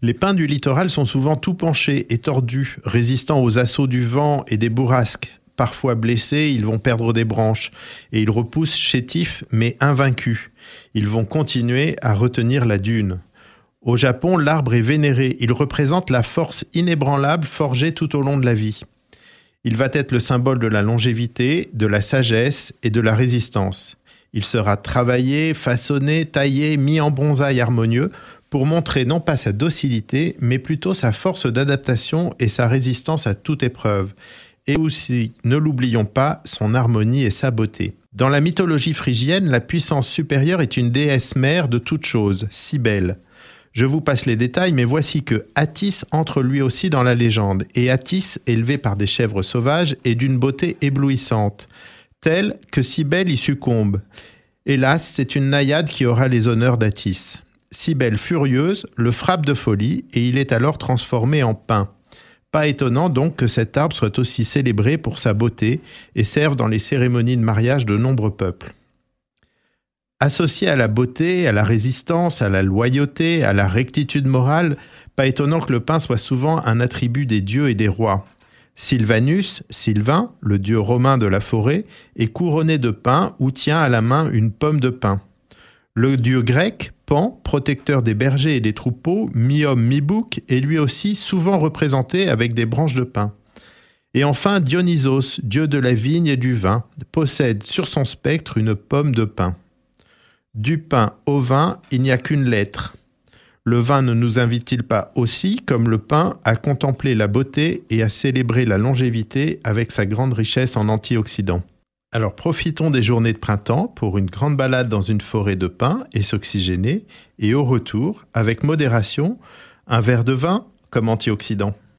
Les pins du littoral sont souvent tout penchés et tordus, résistants aux assauts du vent et des bourrasques. Parfois blessés, ils vont perdre des branches et ils repoussent chétifs mais invaincus. Ils vont continuer à retenir la dune. Au Japon, l'arbre est vénéré. Il représente la force inébranlable forgée tout au long de la vie. Il va être le symbole de la longévité, de la sagesse et de la résistance. Il sera travaillé, façonné, taillé, mis en bonsaï harmonieux pour montrer non pas sa docilité, mais plutôt sa force d'adaptation et sa résistance à toute épreuve. Et aussi, ne l'oublions pas, son harmonie et sa beauté. Dans la mythologie phrygienne, la puissance supérieure est une déesse mère de toutes choses, belle. Je vous passe les détails, mais voici que Attis entre lui aussi dans la légende, et Attis, élevé par des chèvres sauvages, est d'une beauté éblouissante, telle que Cybèle y succombe. Hélas, c'est une naïade qui aura les honneurs d'Attis. Cybèle furieuse le frappe de folie, et il est alors transformé en pain. Pas étonnant donc que cet arbre soit aussi célébré pour sa beauté et serve dans les cérémonies de mariage de nombreux peuples. Associé à la beauté, à la résistance, à la loyauté, à la rectitude morale, pas étonnant que le pain soit souvent un attribut des dieux et des rois. Sylvanus, Sylvain, le dieu romain de la forêt, est couronné de pain ou tient à la main une pomme de pain. Le dieu grec, Pan, protecteur des bergers et des troupeaux, mi-homme, mi-bouc, est lui aussi souvent représenté avec des branches de pin. Et enfin, Dionysos, dieu de la vigne et du vin, possède sur son spectre une pomme de pin. Du pain au vin, il n'y a qu'une lettre. Le vin ne nous invite-t-il pas aussi, comme le pain, à contempler la beauté et à célébrer la longévité avec sa grande richesse en antioxydants alors profitons des journées de printemps pour une grande balade dans une forêt de pins et s'oxygéner, et au retour, avec modération, un verre de vin comme antioxydant.